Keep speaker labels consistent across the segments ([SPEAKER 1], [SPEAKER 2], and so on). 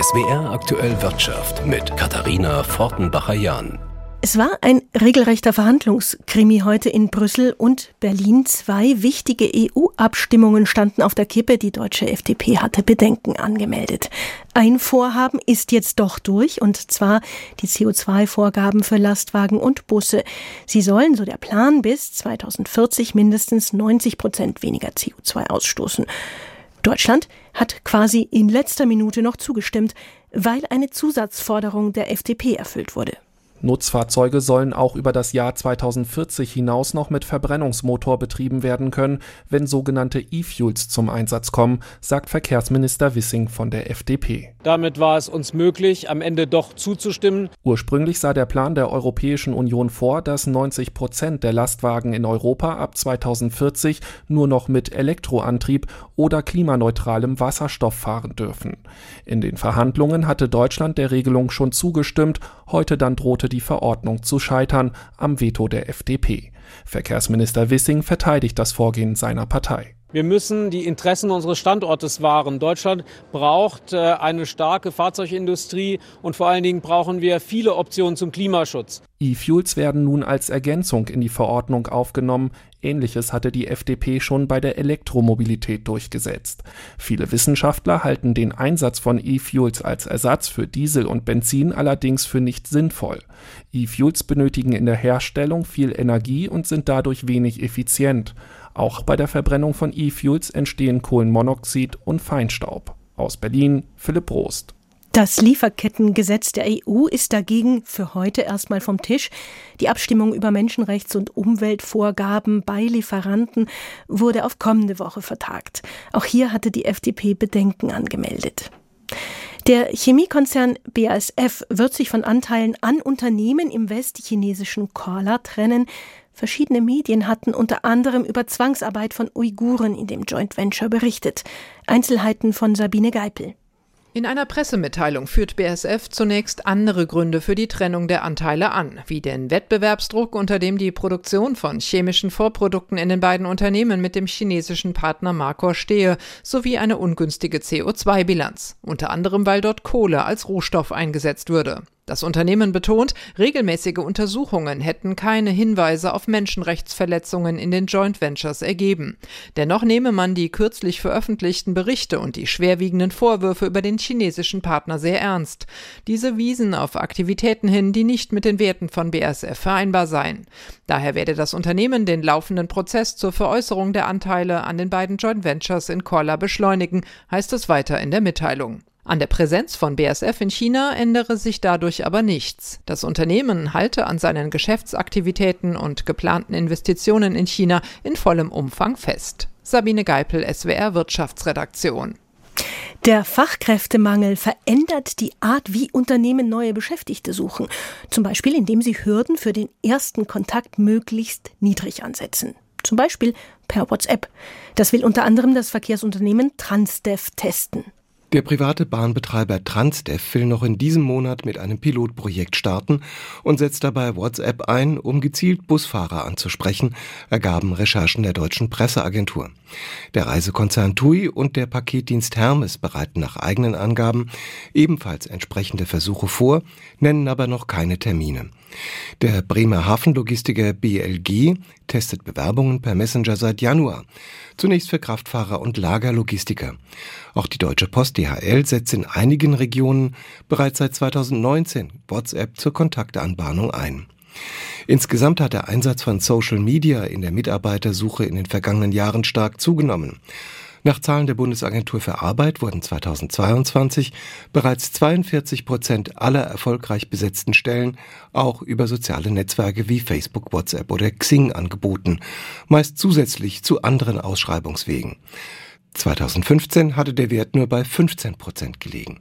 [SPEAKER 1] SWR aktuell Wirtschaft mit Katharina Fortenbacher-Jahn.
[SPEAKER 2] Es war ein regelrechter Verhandlungskrimi heute in Brüssel und Berlin. Zwei wichtige EU-Abstimmungen standen auf der Kippe. Die deutsche FDP hatte Bedenken angemeldet. Ein Vorhaben ist jetzt doch durch, und zwar die CO2-Vorgaben für Lastwagen und Busse. Sie sollen, so der Plan, bis 2040 mindestens 90 Prozent weniger CO2 ausstoßen. Deutschland hat quasi in letzter Minute noch zugestimmt, weil eine Zusatzforderung der FDP erfüllt wurde.
[SPEAKER 3] Nutzfahrzeuge sollen auch über das Jahr 2040 hinaus noch mit Verbrennungsmotor betrieben werden können, wenn sogenannte E-Fuels zum Einsatz kommen, sagt Verkehrsminister Wissing von der FDP.
[SPEAKER 4] Damit war es uns möglich, am Ende doch zuzustimmen.
[SPEAKER 3] Ursprünglich sah der Plan der Europäischen Union vor, dass 90 Prozent der Lastwagen in Europa ab 2040 nur noch mit Elektroantrieb oder klimaneutralem Wasserstoff fahren dürfen. In den Verhandlungen hatte Deutschland der Regelung schon zugestimmt, heute dann drohte die Verordnung zu scheitern am Veto der FDP. Verkehrsminister Wissing verteidigt das Vorgehen seiner Partei.
[SPEAKER 4] Wir müssen die Interessen unseres Standortes wahren. Deutschland braucht äh, eine starke Fahrzeugindustrie und vor allen Dingen brauchen wir viele Optionen zum Klimaschutz.
[SPEAKER 3] E-Fuels werden nun als Ergänzung in die Verordnung aufgenommen. Ähnliches hatte die FDP schon bei der Elektromobilität durchgesetzt. Viele Wissenschaftler halten den Einsatz von E-Fuels als Ersatz für Diesel und Benzin allerdings für nicht sinnvoll. E-Fuels benötigen in der Herstellung viel Energie und sind dadurch wenig effizient. Auch bei der Verbrennung von E-Fuels entstehen Kohlenmonoxid und Feinstaub. Aus Berlin Philipp Prost.
[SPEAKER 2] Das Lieferkettengesetz der EU ist dagegen für heute erstmal vom Tisch. Die Abstimmung über Menschenrechts- und Umweltvorgaben bei Lieferanten wurde auf kommende Woche vertagt. Auch hier hatte die FDP Bedenken angemeldet. Der Chemiekonzern BASF wird sich von Anteilen an Unternehmen im westchinesischen Korla trennen. Verschiedene Medien hatten unter anderem über Zwangsarbeit von Uiguren in dem Joint Venture berichtet. Einzelheiten von Sabine Geipel.
[SPEAKER 5] In einer Pressemitteilung führt BSF zunächst andere Gründe für die Trennung der Anteile an, wie den Wettbewerbsdruck, unter dem die Produktion von chemischen Vorprodukten in den beiden Unternehmen mit dem chinesischen Partner Marcor stehe, sowie eine ungünstige CO2-Bilanz, unter anderem weil dort Kohle als Rohstoff eingesetzt würde. Das Unternehmen betont, regelmäßige Untersuchungen hätten keine Hinweise auf Menschenrechtsverletzungen in den Joint Ventures ergeben. Dennoch nehme man die kürzlich veröffentlichten Berichte und die schwerwiegenden Vorwürfe über den chinesischen Partner sehr ernst. Diese wiesen auf Aktivitäten hin, die nicht mit den Werten von BASF vereinbar seien. Daher werde das Unternehmen den laufenden Prozess zur Veräußerung der Anteile an den beiden Joint Ventures in Korla beschleunigen, heißt es weiter in der Mitteilung. An der Präsenz von BASF in China ändere sich dadurch aber nichts. Das Unternehmen halte an seinen Geschäftsaktivitäten und geplanten Investitionen in China in vollem Umfang fest. Sabine Geipel, SWR Wirtschaftsredaktion.
[SPEAKER 2] Der Fachkräftemangel verändert die Art, wie Unternehmen neue Beschäftigte suchen. Zum Beispiel, indem sie Hürden für den ersten Kontakt möglichst niedrig ansetzen. Zum Beispiel per WhatsApp. Das will unter anderem das Verkehrsunternehmen Transdev testen.
[SPEAKER 6] Der private Bahnbetreiber Transdev will noch in diesem Monat mit einem Pilotprojekt starten und setzt dabei WhatsApp ein, um gezielt Busfahrer anzusprechen, ergaben Recherchen der deutschen Presseagentur. Der Reisekonzern TUI und der Paketdienst Hermes bereiten nach eigenen Angaben ebenfalls entsprechende Versuche vor, nennen aber noch keine Termine. Der Bremer Hafenlogistiker BLG testet Bewerbungen per Messenger seit Januar, zunächst für Kraftfahrer und Lagerlogistiker. Auch die Deutsche Post DHL setzt in einigen Regionen bereits seit 2019 WhatsApp zur Kontaktanbahnung ein. Insgesamt hat der Einsatz von Social Media in der Mitarbeitersuche in den vergangenen Jahren stark zugenommen. Nach Zahlen der Bundesagentur für Arbeit wurden 2022 bereits 42 Prozent aller erfolgreich besetzten Stellen auch über soziale Netzwerke wie Facebook, WhatsApp oder Xing angeboten, meist zusätzlich zu anderen Ausschreibungswegen. 2015 hatte der Wert nur bei 15 Prozent gelegen.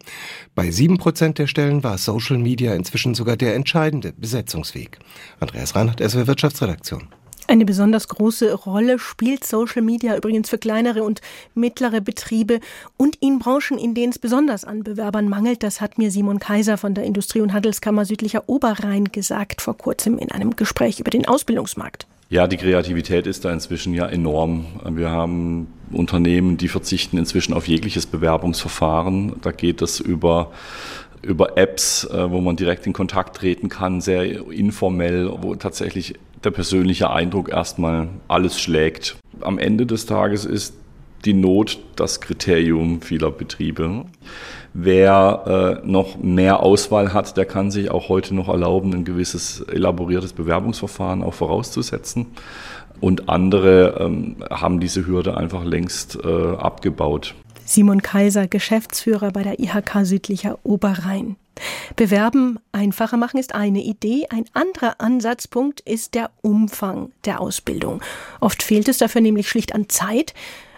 [SPEAKER 6] Bei 7 Prozent der Stellen war Social Media inzwischen sogar der entscheidende Besetzungsweg. Andreas Reinhardt, SW Wirtschaftsredaktion.
[SPEAKER 2] Eine besonders große Rolle spielt Social Media übrigens für kleinere und mittlere Betriebe und in Branchen, in denen es besonders an Bewerbern mangelt. Das hat mir Simon Kaiser von der Industrie- und Handelskammer Südlicher Oberrhein gesagt vor kurzem in einem Gespräch über den Ausbildungsmarkt.
[SPEAKER 7] Ja, die Kreativität ist da inzwischen ja enorm. Wir haben Unternehmen, die verzichten inzwischen auf jegliches Bewerbungsverfahren. Da geht es über über Apps, äh, wo man direkt in Kontakt treten kann, sehr informell, wo tatsächlich der persönliche Eindruck erstmal alles schlägt. Am Ende des Tages ist die Not das Kriterium vieler Betriebe. Wer äh, noch mehr Auswahl hat, der kann sich auch heute noch erlauben, ein gewisses elaboriertes Bewerbungsverfahren auch vorauszusetzen. Und andere ähm, haben diese Hürde einfach längst äh, abgebaut.
[SPEAKER 2] Simon Kaiser, Geschäftsführer bei der IHK Südlicher Oberrhein. Bewerben einfacher machen ist eine Idee. Ein anderer Ansatzpunkt ist der Umfang der Ausbildung. Oft fehlt es dafür nämlich schlicht an Zeit.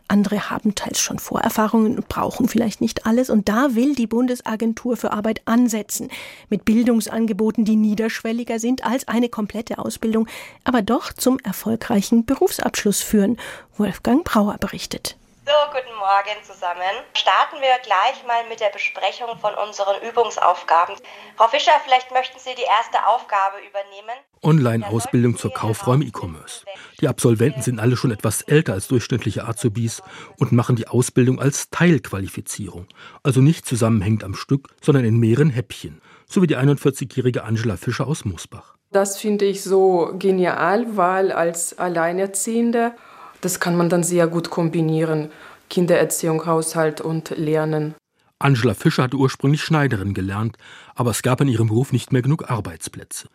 [SPEAKER 2] Andere haben teils schon Vorerfahrungen und brauchen vielleicht nicht alles. Und da will die Bundesagentur für Arbeit ansetzen. Mit Bildungsangeboten, die niederschwelliger sind als eine komplette Ausbildung, aber doch zum erfolgreichen Berufsabschluss führen. Wolfgang Brauer berichtet.
[SPEAKER 8] So, guten Morgen zusammen. Starten wir gleich mal mit der Besprechung von unseren Übungsaufgaben. Frau Fischer, vielleicht möchten Sie die erste Aufgabe übernehmen.
[SPEAKER 9] Online-Ausbildung zur Kaufräume E-Commerce. Die Absolventen sind alle schon etwas älter als durchschnittliche Azubis und machen die Ausbildung als Teilqualifizierung. Also nicht zusammenhängend am Stück, sondern in mehreren Häppchen. So wie die 41-jährige Angela Fischer aus Moosbach.
[SPEAKER 10] Das finde ich so genial, weil als Alleinerziehende das kann man dann sehr gut kombinieren. Kindererziehung, Haushalt und Lernen.
[SPEAKER 9] Angela Fischer hatte ursprünglich Schneiderin gelernt, aber es gab in ihrem Beruf nicht mehr genug Arbeitsplätze.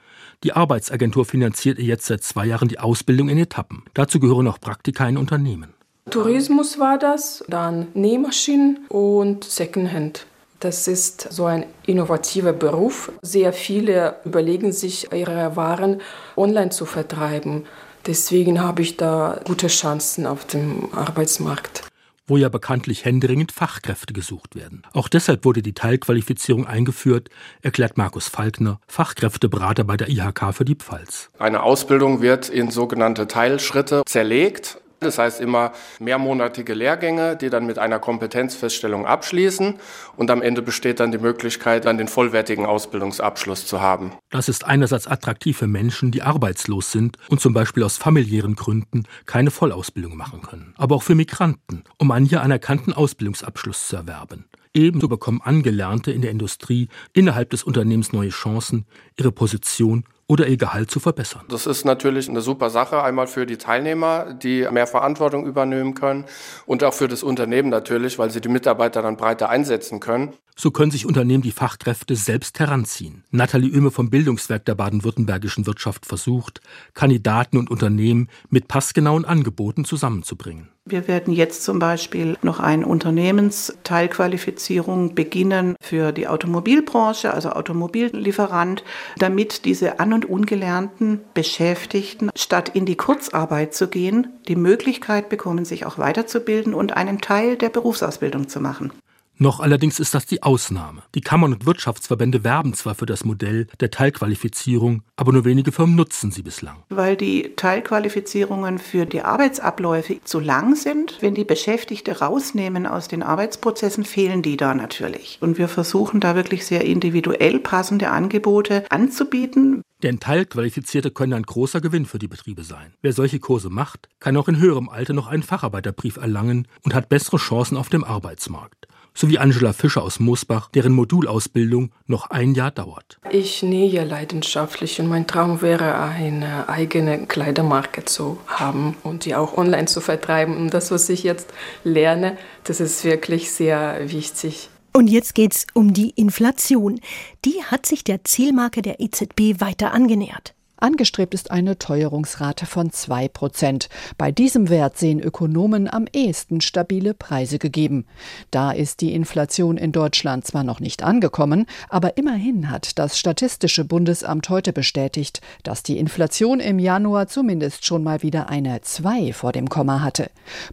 [SPEAKER 9] Die Arbeitsagentur finanziert ihr jetzt seit zwei Jahren die Ausbildung in Etappen. Dazu gehören auch Praktika in Unternehmen.
[SPEAKER 10] Tourismus war das, dann Nähmaschinen und Secondhand. Das ist so ein innovativer Beruf. Sehr viele überlegen sich, ihre Waren online zu vertreiben. Deswegen habe ich da gute Chancen auf dem Arbeitsmarkt
[SPEAKER 9] wo ja bekanntlich händeringend Fachkräfte gesucht werden. Auch deshalb wurde die Teilqualifizierung eingeführt, erklärt Markus Falkner, Fachkräfteberater bei der IHK für die Pfalz.
[SPEAKER 11] Eine Ausbildung wird in sogenannte Teilschritte zerlegt. Das heißt immer mehrmonatige Lehrgänge, die dann mit einer Kompetenzfeststellung abschließen. Und am Ende besteht dann die Möglichkeit, dann den vollwertigen Ausbildungsabschluss zu haben.
[SPEAKER 9] Das ist einerseits attraktiv für Menschen, die arbeitslos sind und zum Beispiel aus familiären Gründen keine Vollausbildung machen können. Aber auch für Migranten, um einen hier anerkannten Ausbildungsabschluss zu erwerben. Ebenso bekommen Angelernte in der Industrie innerhalb des Unternehmens neue Chancen, ihre Position oder ihr Gehalt zu verbessern.
[SPEAKER 11] Das ist natürlich eine super Sache, einmal für die Teilnehmer, die mehr Verantwortung übernehmen können und auch für das Unternehmen natürlich, weil sie die Mitarbeiter dann breiter einsetzen können.
[SPEAKER 9] So können sich Unternehmen die Fachkräfte selbst heranziehen. Nathalie Oehme vom Bildungswerk der baden-württembergischen Wirtschaft versucht, Kandidaten und Unternehmen mit passgenauen Angeboten zusammenzubringen.
[SPEAKER 12] Wir werden jetzt zum Beispiel noch eine Unternehmensteilqualifizierung beginnen für die Automobilbranche, also Automobillieferant, damit diese an- und ungelernten Beschäftigten, statt in die Kurzarbeit zu gehen, die Möglichkeit bekommen, sich auch weiterzubilden und einen Teil der Berufsausbildung zu machen.
[SPEAKER 9] Noch allerdings ist das die Ausnahme. Die Kammern und Wirtschaftsverbände werben zwar für das Modell der Teilqualifizierung, aber nur wenige Firmen nutzen sie bislang.
[SPEAKER 12] Weil die Teilqualifizierungen für die Arbeitsabläufe zu lang sind. Wenn die Beschäftigte rausnehmen aus den Arbeitsprozessen, fehlen die da natürlich. Und wir versuchen da wirklich sehr individuell passende Angebote anzubieten.
[SPEAKER 9] Denn Teilqualifizierte können ein großer Gewinn für die Betriebe sein. Wer solche Kurse macht, kann auch in höherem Alter noch einen Facharbeiterbrief erlangen und hat bessere Chancen auf dem Arbeitsmarkt sowie Angela Fischer aus Moosbach, deren Modulausbildung noch ein Jahr dauert.
[SPEAKER 10] Ich nähe leidenschaftlich und mein Traum wäre, eine eigene Kleidermarke zu haben und die auch online zu vertreiben. Und das, was ich jetzt lerne, das ist wirklich sehr wichtig.
[SPEAKER 2] Und jetzt geht's um die Inflation. Die hat sich der Zielmarke der EZB weiter angenähert.
[SPEAKER 5] Angestrebt ist eine Teuerungsrate von 2 Prozent. Bei diesem Wert sehen Ökonomen am ehesten stabile Preise gegeben. Da ist die Inflation in Deutschland zwar noch nicht angekommen, aber immerhin hat das Statistische Bundesamt heute bestätigt, dass die Inflation im Januar zumindest schon mal wieder eine 2 vor dem Komma hatte.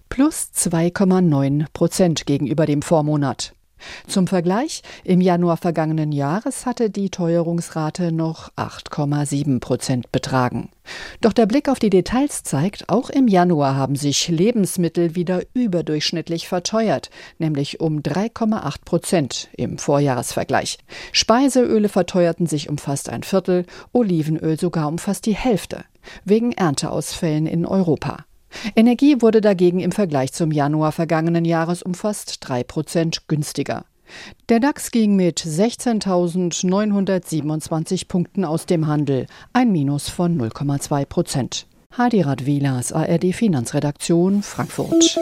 [SPEAKER 5] Plus 2,9 Prozent gegenüber dem Vormonat. Zum Vergleich, im Januar vergangenen Jahres hatte die Teuerungsrate noch 8,7 Prozent betragen. Doch der Blick auf die Details zeigt, auch im Januar haben sich Lebensmittel wieder überdurchschnittlich verteuert, nämlich um 3,8 Prozent im Vorjahresvergleich. Speiseöle verteuerten sich um fast ein Viertel, Olivenöl sogar um fast die Hälfte.
[SPEAKER 13] wegen Ernteausfällen in Europa. Energie wurde dagegen im Vergleich zum Januar vergangenen Jahres um fast 3 Prozent günstiger. Der DAX ging mit 16.927 Punkten aus dem Handel, ein Minus von 0,2 Prozent. Hadi Radwilas, ARD Finanzredaktion, Frankfurt.